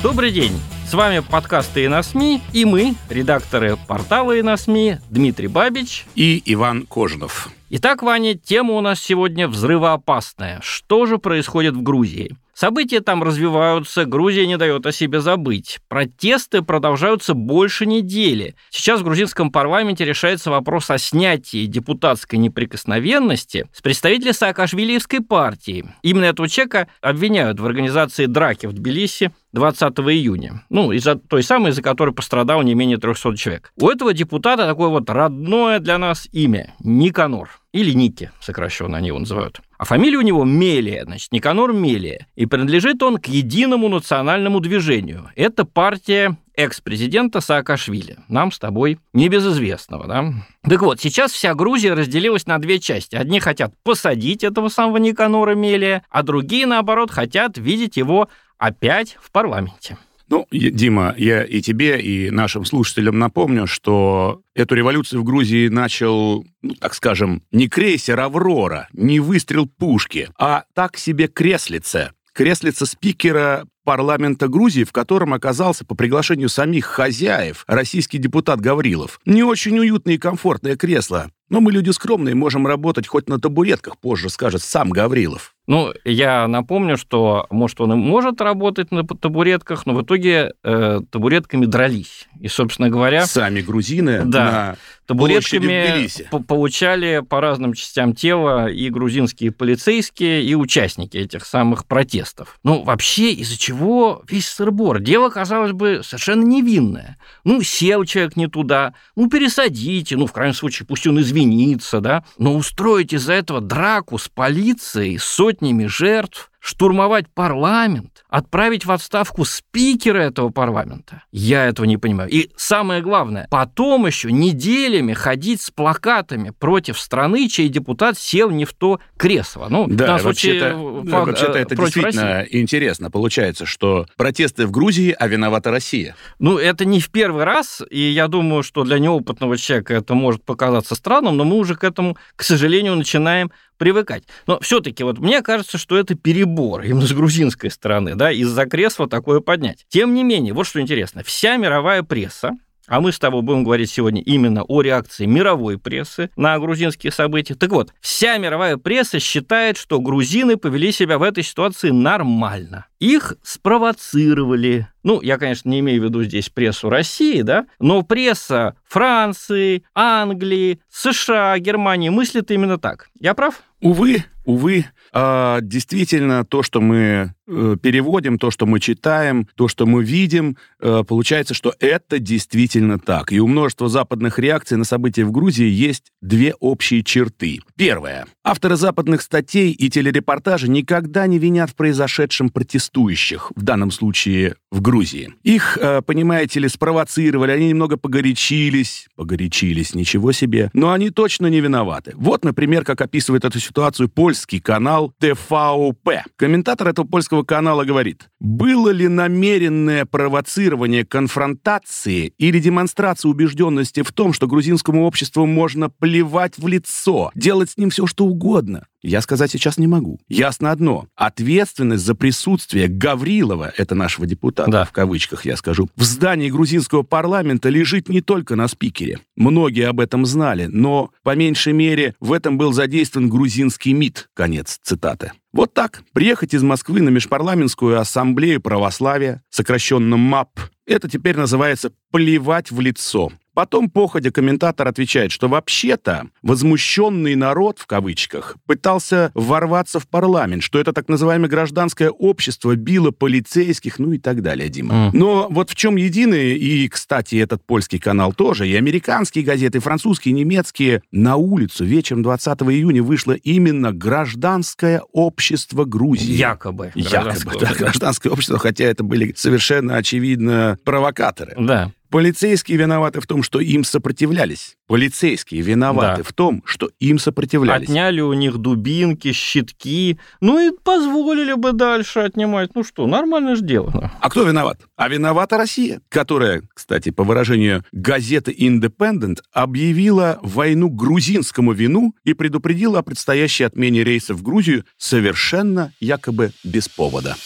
Добрый день! С вами подкасты «И на СМИ» и мы, редакторы портала «И на СМИ» Дмитрий Бабич и Иван Кожинов. Итак, Ваня, тема у нас сегодня взрывоопасная. Что же происходит в Грузии? События там развиваются, Грузия не дает о себе забыть. Протесты продолжаются больше недели. Сейчас в грузинском парламенте решается вопрос о снятии депутатской неприкосновенности с представителя Саакашвилиевской партии. Именно этого человека обвиняют в организации драки в Тбилиси 20 июня. Ну, из-за той самой, из-за которой пострадал не менее 300 человек. У этого депутата такое вот родное для нас имя – Никанор. Или Ники, сокращенно они его называют. А фамилия у него Мелия, значит, Никанор Мелия. И принадлежит он к единому национальному движению. Это партия экс-президента Саакашвили, нам с тобой небезызвестного, да? Так вот, сейчас вся Грузия разделилась на две части. Одни хотят посадить этого самого Никанора Мелия, а другие, наоборот, хотят видеть его опять в парламенте. Ну, Дима, я и тебе, и нашим слушателям напомню, что эту революцию в Грузии начал, ну, так скажем, не крейсер «Аврора», не выстрел пушки, а так себе креслице. Креслице спикера парламента Грузии, в котором оказался по приглашению самих хозяев российский депутат Гаврилов. Не очень уютное и комфортное кресло, но мы люди скромные, можем работать хоть на табуретках, позже скажет сам Гаврилов. Ну, я напомню, что, может, он и может работать на табуретках, но в итоге э, табуретками дрались. И, собственно говоря... Сами грузины да, табуретками получали по разным частям тела и грузинские полицейские, и участники этих самых протестов. Ну, вообще, из-за чего весь сырбор? Дело, казалось бы, совершенно невинное. Ну, сел человек не туда, ну, пересадите, ну, в крайнем случае, пусть он извинится, да, но устроить из-за этого драку с полицией, сотни сотнями жертв, штурмовать парламент, отправить в отставку спикера этого парламента. Я этого не понимаю. И самое главное, потом еще неделями ходить с плакатами против страны, чей депутат сел не в то кресло. Ну, да, вообще-то, факт, вообще-то это действительно России. интересно. Получается, что протесты в Грузии, а виновата Россия. Ну, это не в первый раз, и я думаю, что для неопытного человека это может показаться странным, но мы уже к этому, к сожалению, начинаем привыкать. Но все-таки вот мне кажется, что это перебор именно с грузинской стороны, да, из-за кресла такое поднять. Тем не менее, вот что интересно, вся мировая пресса, а мы с тобой будем говорить сегодня именно о реакции мировой прессы на грузинские события. Так вот, вся мировая пресса считает, что грузины повели себя в этой ситуации нормально. Их спровоцировали. Ну, я, конечно, не имею в виду здесь прессу России, да, но пресса Франции, Англии, США, Германии мыслит именно так. Я прав? Увы, увы, а, действительно, то, что мы э, переводим, то, что мы читаем, то, что мы видим, э, получается, что это действительно так. И у множества западных реакций на события в Грузии есть две общие черты. Первое. Авторы западных статей и телерепортажей никогда не винят в произошедшем протестующих, в данном случае в Грузии. Их, э, понимаете ли, спровоцировали, они немного погорячились, погорячились, ничего себе, но они точно не виноваты. Вот, например, как описывает эту ситуацию польский канал ТВП. Комментатор этого польского канала говорит, было ли намеренное провоцирование конфронтации или демонстрация убежденности в том, что грузинскому обществу можно плевать в лицо, делать с ним все, что угодно? Я сказать сейчас не могу. Ясно одно. Ответственность за присутствие Гаврилова, это нашего депутата, да. в кавычках я скажу, в здании грузинского парламента лежит не только на спикере. Многие об этом знали, но, по меньшей мере, в этом был задействован грузинский МИД. Конец цитаты. Вот так. Приехать из Москвы на Межпарламентскую ассамблею православия, сокращенно МАП, это теперь называется «плевать в лицо». Потом походя комментатор отвечает, что вообще-то возмущенный народ, в кавычках, пытался ворваться в парламент, что это так называемое гражданское общество било полицейских, ну и так далее, Дима. Mm. Но вот в чем единые, и, кстати, этот польский канал тоже, и американские газеты, и французские, и немецкие, на улицу вечером 20 июня вышло именно гражданское общество Грузии. Якобы. Якобы, да, гражданское общество, хотя это были совершенно очевидно провокаторы. Да. Полицейские виноваты в том, что им сопротивлялись. Полицейские виноваты Да. в том, что им сопротивлялись. Отняли у них дубинки, щитки. Ну и позволили бы дальше отнимать. Ну что, нормально же дело. А кто виноват? А виновата Россия, которая, кстати, по выражению газеты Independent, объявила войну грузинскому вину и предупредила о предстоящей отмене рейсов в Грузию совершенно якобы без повода.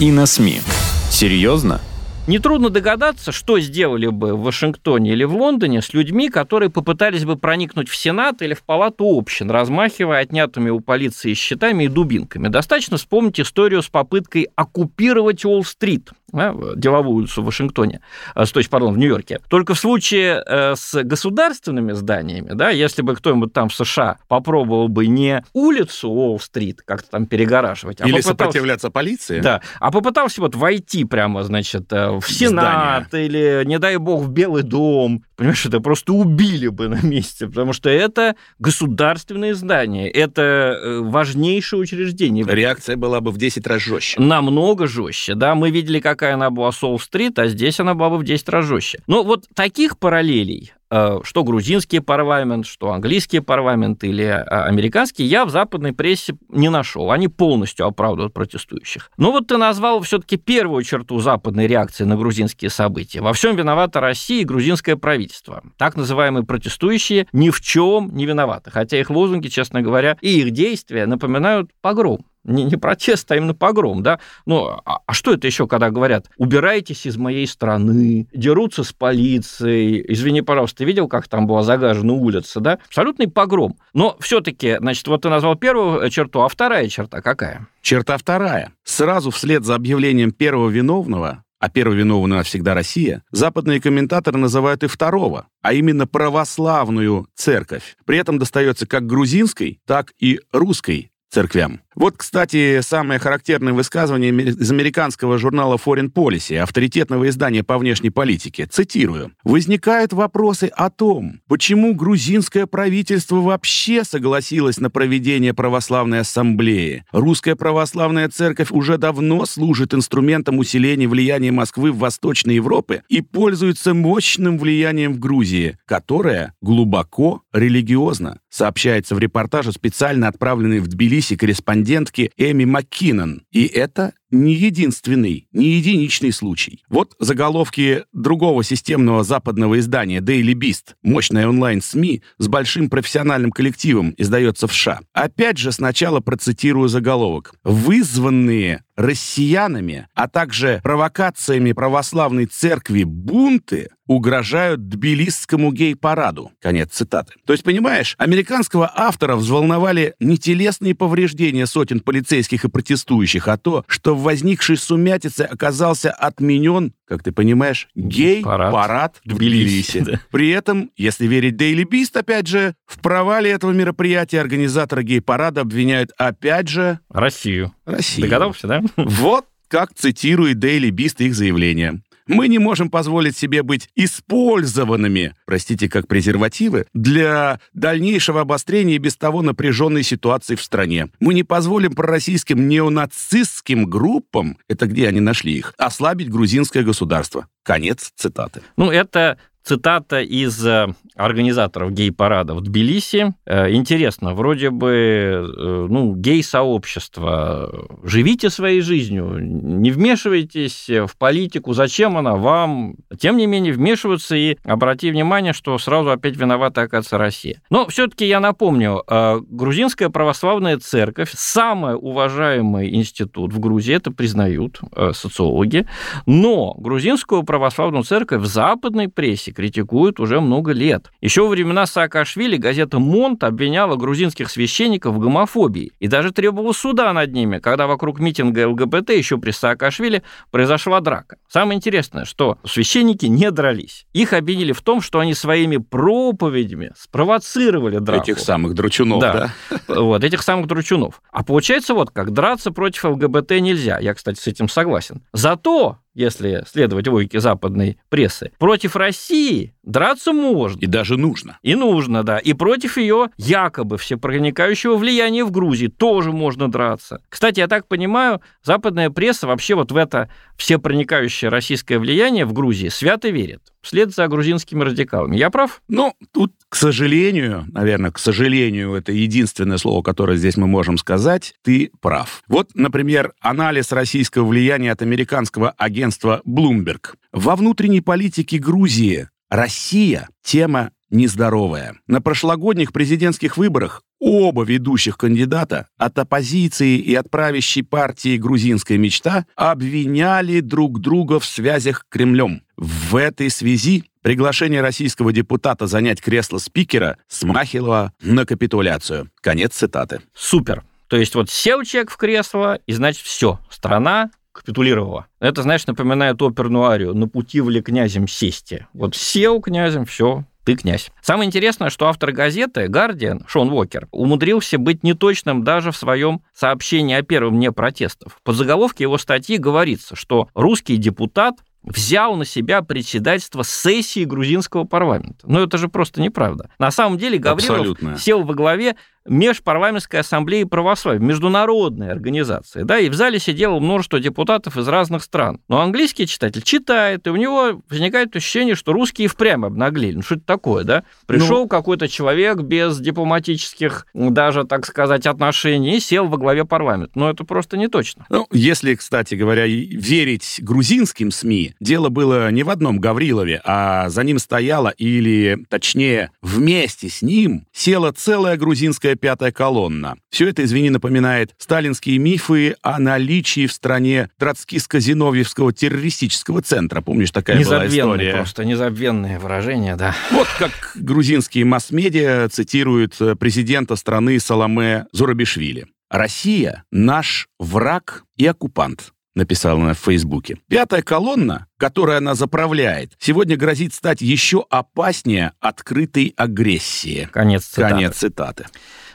И на СМИ. Серьезно? Нетрудно догадаться, что сделали бы в Вашингтоне или в Лондоне с людьми, которые попытались бы проникнуть в Сенат или в Палату общин, размахивая отнятыми у полиции щитами и дубинками. Достаточно вспомнить историю с попыткой оккупировать Уолл-стрит, да, деловую улицу в Вашингтоне, э, то есть, пардон, в Нью-Йорке. Только в случае э, с государственными зданиями, да, если бы кто-нибудь там в США попробовал бы не улицу Уолл-стрит как-то там перегораживать, а Или сопротивляться полиции? да, а попытался вот войти прямо, значит, э, в Сенат или, не дай бог, в Белый дом. Понимаешь, это просто убили бы на месте, потому что это государственные здания, это э, важнейшее учреждение. Реакция была бы в 10 раз жестче. Намного жестче, да. Мы видели, какая она была Солл-стрит, а здесь она была бы в 10 раз жестче. Но вот таких параллелей э, что грузинский парламент, что английский парламент или э, американский, я в западной прессе не нашел. Они полностью оправдывают протестующих. Но вот ты назвал все-таки первую черту западной реакции на грузинские события. Во всем виновата Россия и грузинское правительство. Так называемые протестующие ни в чем не виноваты. Хотя их лозунги, честно говоря, и их действия напоминают погром. Не, не протест, а именно погром, да? Ну, а, а что это еще, когда говорят, убирайтесь из моей страны, дерутся с полицией, извини, пожалуйста, ты видел, как там была загажена улица, да? Абсолютный погром. Но все-таки, значит, вот ты назвал первую черту, а вторая черта какая? Черта вторая. Сразу вслед за объявлением первого виновного, а первый виновный всегда Россия, западные комментаторы называют и второго, а именно православную церковь. При этом достается как грузинской, так и русской церквям. Вот, кстати, самое характерное высказывание из американского журнала Foreign Policy, авторитетного издания по внешней политике. Цитирую. «Возникают вопросы о том, почему грузинское правительство вообще согласилось на проведение православной ассамблеи. Русская православная церковь уже давно служит инструментом усиления влияния Москвы в Восточной Европе и пользуется мощным влиянием в Грузии, которое глубоко религиозно», сообщается в репортаже, специально отправленной в Тбилиси корреспондентки Эми Маккинон. И это не единственный, не единичный случай. Вот заголовки другого системного западного издания Daily Beast, мощная онлайн-СМИ с большим профессиональным коллективом, издается в США. Опять же, сначала процитирую заголовок. «Вызванные россиянами, а также провокациями православной церкви бунты угрожают Тбилисскому гей-параду». Конец цитаты. То есть, понимаешь, американского автора взволновали не телесные повреждения сотен полицейских и протестующих, а то, что в возникшей сумятице оказался отменен, как ты понимаешь, гей-парад в Тбилиси. Да. При этом, если верить Daily Beast, опять же, в провале этого мероприятия организаторы гей-парада обвиняют опять же Россию. Россию. Догадался, да? Вот как цитирует Daily Beast их заявление. Мы не можем позволить себе быть использованными, простите, как презервативы, для дальнейшего обострения без того напряженной ситуации в стране. Мы не позволим пророссийским неонацистским группам, это где они нашли их, ослабить грузинское государство. Конец цитаты. Ну, это цитата из э, организаторов гей-парада в Тбилиси. Э, Интересно, вроде бы, э, ну, гей-сообщество, живите своей жизнью, не вмешивайтесь в политику, зачем она вам? Тем не менее, вмешиваются и обрати внимание, что сразу опять виновата, оказывается, Россия. Но все-таки я напомню, грузинская православная церковь, самый уважаемый институт в Грузии, это признают социологи, но грузинскую православную церковь в западной прессе прессе критикуют уже много лет. Еще во времена Саакашвили газета «Монт» обвиняла грузинских священников в гомофобии и даже требовала суда над ними, когда вокруг митинга ЛГБТ еще при Саакашвили произошла драка. Самое интересное, что священники не дрались. Их обвинили в том, что они своими проповедями спровоцировали драку. Этих самых дручунов, да? да? Вот, этих самых дручунов. А получается вот как, драться против ЛГБТ нельзя. Я, кстати, с этим согласен. Зато если следовать логике западной прессы, против России драться можно. И даже нужно. И нужно, да. И против ее якобы всепроникающего влияния в Грузии тоже можно драться. Кстати, я так понимаю, западная пресса вообще вот в это всепроникающее российское влияние в Грузии свято верит. Вслед за грузинскими радикалами. Я прав? Ну, тут, к сожалению, наверное, к сожалению, это единственное слово, которое здесь мы можем сказать, ты прав. Вот, например, анализ российского влияния от американского агентства Bloomberg. Во внутренней политике Грузии Россия – тема нездоровая. На прошлогодних президентских выборах оба ведущих кандидата от оппозиции и от правящей партии «Грузинская мечта» обвиняли друг друга в связях с Кремлем. В этой связи приглашение российского депутата занять кресло спикера смахивало на капитуляцию. Конец цитаты. Супер. То есть вот сел человек в кресло, и значит все, страна капитулировала. Это, знаешь, напоминает оперную арию «На пути вли князем сести». Вот сел князем, все, ты князь. Самое интересное, что автор газеты «Гардиан» Шон Уокер умудрился быть неточным даже в своем сообщении о первом дне протестов. По заголовке его статьи говорится, что русский депутат взял на себя председательство сессии грузинского парламента. Но это же просто неправда. На самом деле Гаврилов Абсолютно. сел во главе Межпарламентской ассамблеи православия, международной организации, да, и в зале сидело множество депутатов из разных стран. Но английский читатель читает, и у него возникает ощущение, что русские впрямь обнаглели. Ну, что это такое, да? Пришел ну... какой-то человек без дипломатических, даже, так сказать, отношений и сел во главе парламента. Но это просто не точно. Ну, если, кстати говоря, верить грузинским СМИ, дело было не в одном Гаврилове, а за ним стояла, или, точнее, вместе с ним села целая грузинская Русская пятая колонна. Все это, извини, напоминает сталинские мифы о наличии в стране троцкистско-зиновьевского террористического центра. Помнишь, такая была история? просто незабвенное выражение, да. Вот как грузинские масс-медиа цитируют э, президента страны Саламе Зурабишвили. «Россия – наш враг и оккупант написала она в Фейсбуке. Пятая колонна, которой она заправляет, сегодня грозит стать еще опаснее открытой агрессии. Конец цитаты. Конец цитаты.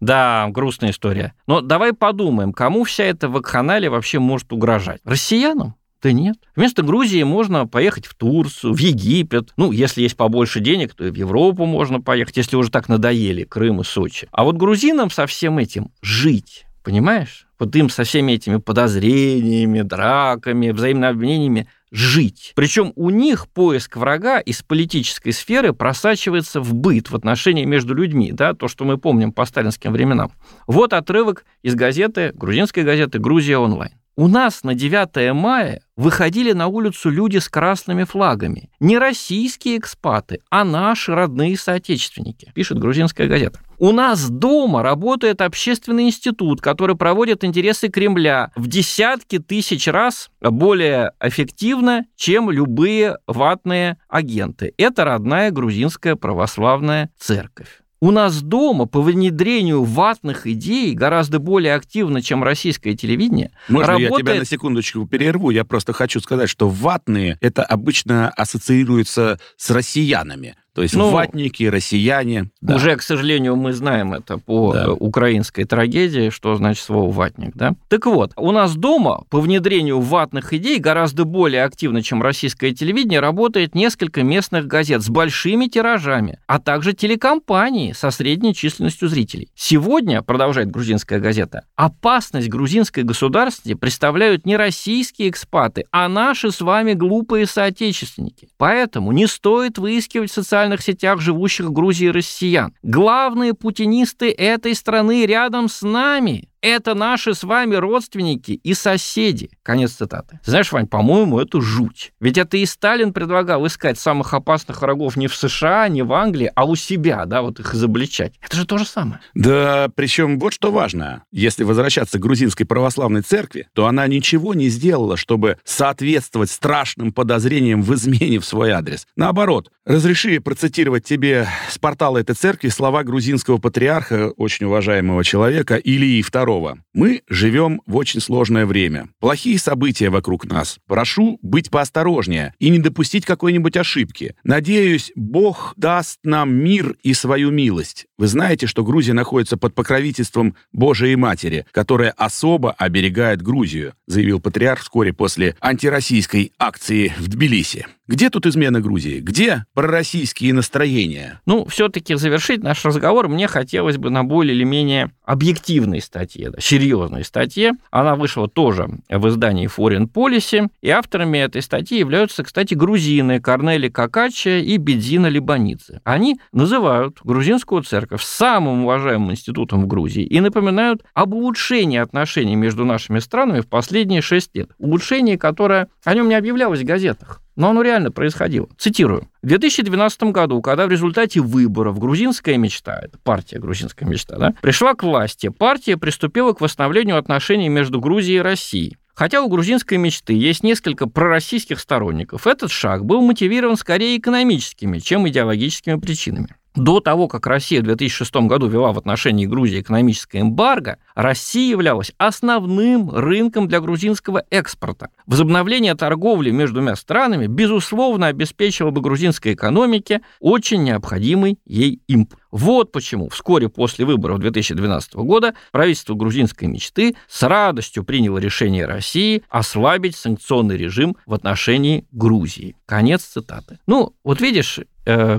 Да, грустная история. Но давай подумаем, кому вся эта вакханалия вообще может угрожать? Россиянам? Да нет. Вместо Грузии можно поехать в Турцию, в Египет. Ну, если есть побольше денег, то и в Европу можно поехать, если уже так надоели Крым и Сочи. А вот грузинам со всем этим жить, понимаешь? Вот им со всеми этими подозрениями, драками, взаимными обвинениями жить. Причем у них поиск врага из политической сферы просачивается в быт, в отношении между людьми, да, то, что мы помним по сталинским временам. Вот отрывок из газеты, грузинской газеты «Грузия онлайн». У нас на 9 мая выходили на улицу люди с красными флагами. Не российские экспаты, а наши родные соотечественники, пишет грузинская газета. У нас дома работает общественный институт, который проводит интересы Кремля в десятки тысяч раз более эффективно, чем любые ватные агенты. Это родная грузинская православная церковь. У нас дома по внедрению ватных идей гораздо более активно, чем российское телевидение. Можно работает... я тебя на секундочку перерву? Я просто хочу сказать, что ватные это обычно ассоциируется с россиянами. То есть ну, ватники, россияне. Да. Уже, к сожалению, мы знаем это по да. украинской трагедии, что значит слово «ватник». Да? Так вот, у нас дома по внедрению ватных идей гораздо более активно, чем российское телевидение, работает несколько местных газет с большими тиражами, а также телекомпании со средней численностью зрителей. Сегодня, продолжает грузинская газета, опасность грузинской государственности представляют не российские экспаты, а наши с вами глупые соотечественники. Поэтому не стоит выискивать социальные социальных сетях живущих в Грузии россиян. Главные путинисты этой страны рядом с нами. Это наши с вами родственники и соседи. Конец цитаты. Знаешь, Вань, по-моему, это жуть. Ведь это и Сталин предлагал искать самых опасных врагов не в США, не в Англии, а у себя, да, вот их изобличать. Это же то же самое. Да, причем вот что важно. Если возвращаться к грузинской православной церкви, то она ничего не сделала, чтобы соответствовать страшным подозрениям в измене в свой адрес. Наоборот, разреши процитировать тебе с портала этой церкви слова грузинского патриарха, очень уважаемого человека, Илии II. Петрова. «Мы живем в очень сложное время. Плохие события вокруг нас. Прошу быть поосторожнее и не допустить какой-нибудь ошибки. Надеюсь, Бог даст нам мир и свою милость. Вы знаете, что Грузия находится под покровительством Божией Матери, которая особо оберегает Грузию, заявил патриарх вскоре после антироссийской акции в Тбилиси. Где тут измена Грузии? Где пророссийские настроения? Ну, все-таки завершить наш разговор мне хотелось бы на более или менее объективной статье, да, серьезной статье. Она вышла тоже в издании Foreign Policy, и авторами этой статьи являются, кстати, грузины Корнели Какача и Бедзина Либанидзе. Они называют грузинскую церковь самым уважаемым институтом в Грузии и напоминают об улучшении отношений между нашими странами в последние шесть лет. Улучшение, которое о нем не объявлялось в газетах. Но оно реально происходило. Цитирую. В 2012 году, когда в результате выборов грузинская мечта, это партия грузинская мечта, да, пришла к власти, партия приступила к восстановлению отношений между Грузией и Россией. Хотя у грузинской мечты есть несколько пророссийских сторонников, этот шаг был мотивирован скорее экономическими, чем идеологическими причинами. До того, как Россия в 2006 году вела в отношении Грузии экономическое эмбарго, Россия являлась основным рынком для грузинского экспорта. Возобновление торговли между двумя странами, безусловно, обеспечило бы грузинской экономике очень необходимый ей импульс. Вот почему вскоре после выборов 2012 года правительство грузинской мечты с радостью приняло решение России ослабить санкционный режим в отношении Грузии. Конец цитаты. Ну, вот видишь,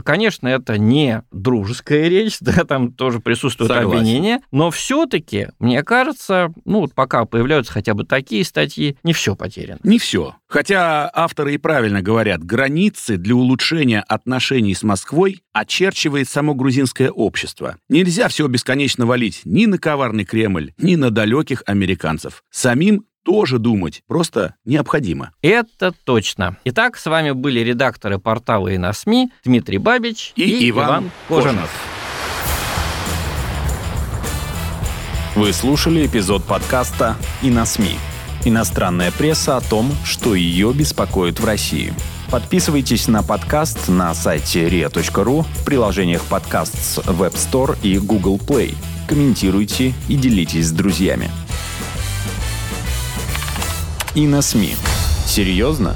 конечно, это не дружеская речь, да, там тоже присутствует Согласен. обвинение, но все-таки, мне кажется, ну вот пока появляются хотя бы такие статьи, не все потеряно. Не все. Хотя авторы и правильно говорят, границы для улучшения отношений с Москвой очерчивает само грузинское общество. Нельзя все бесконечно валить ни на коварный Кремль, ни на далеких американцев. Самим тоже думать просто необходимо. Это точно. Итак, с вами были редакторы портала и на СМИ Дмитрий Бабич и, и Иван, Иван Кожанов. Вы слушали эпизод подкаста «И на СМИ». Иностранная пресса о том, что ее беспокоит в России. Подписывайтесь на подкаст на сайте ria.ru в приложениях подкаст с Web Store и Google Play. Комментируйте и делитесь с друзьями и на СМИ. Серьезно?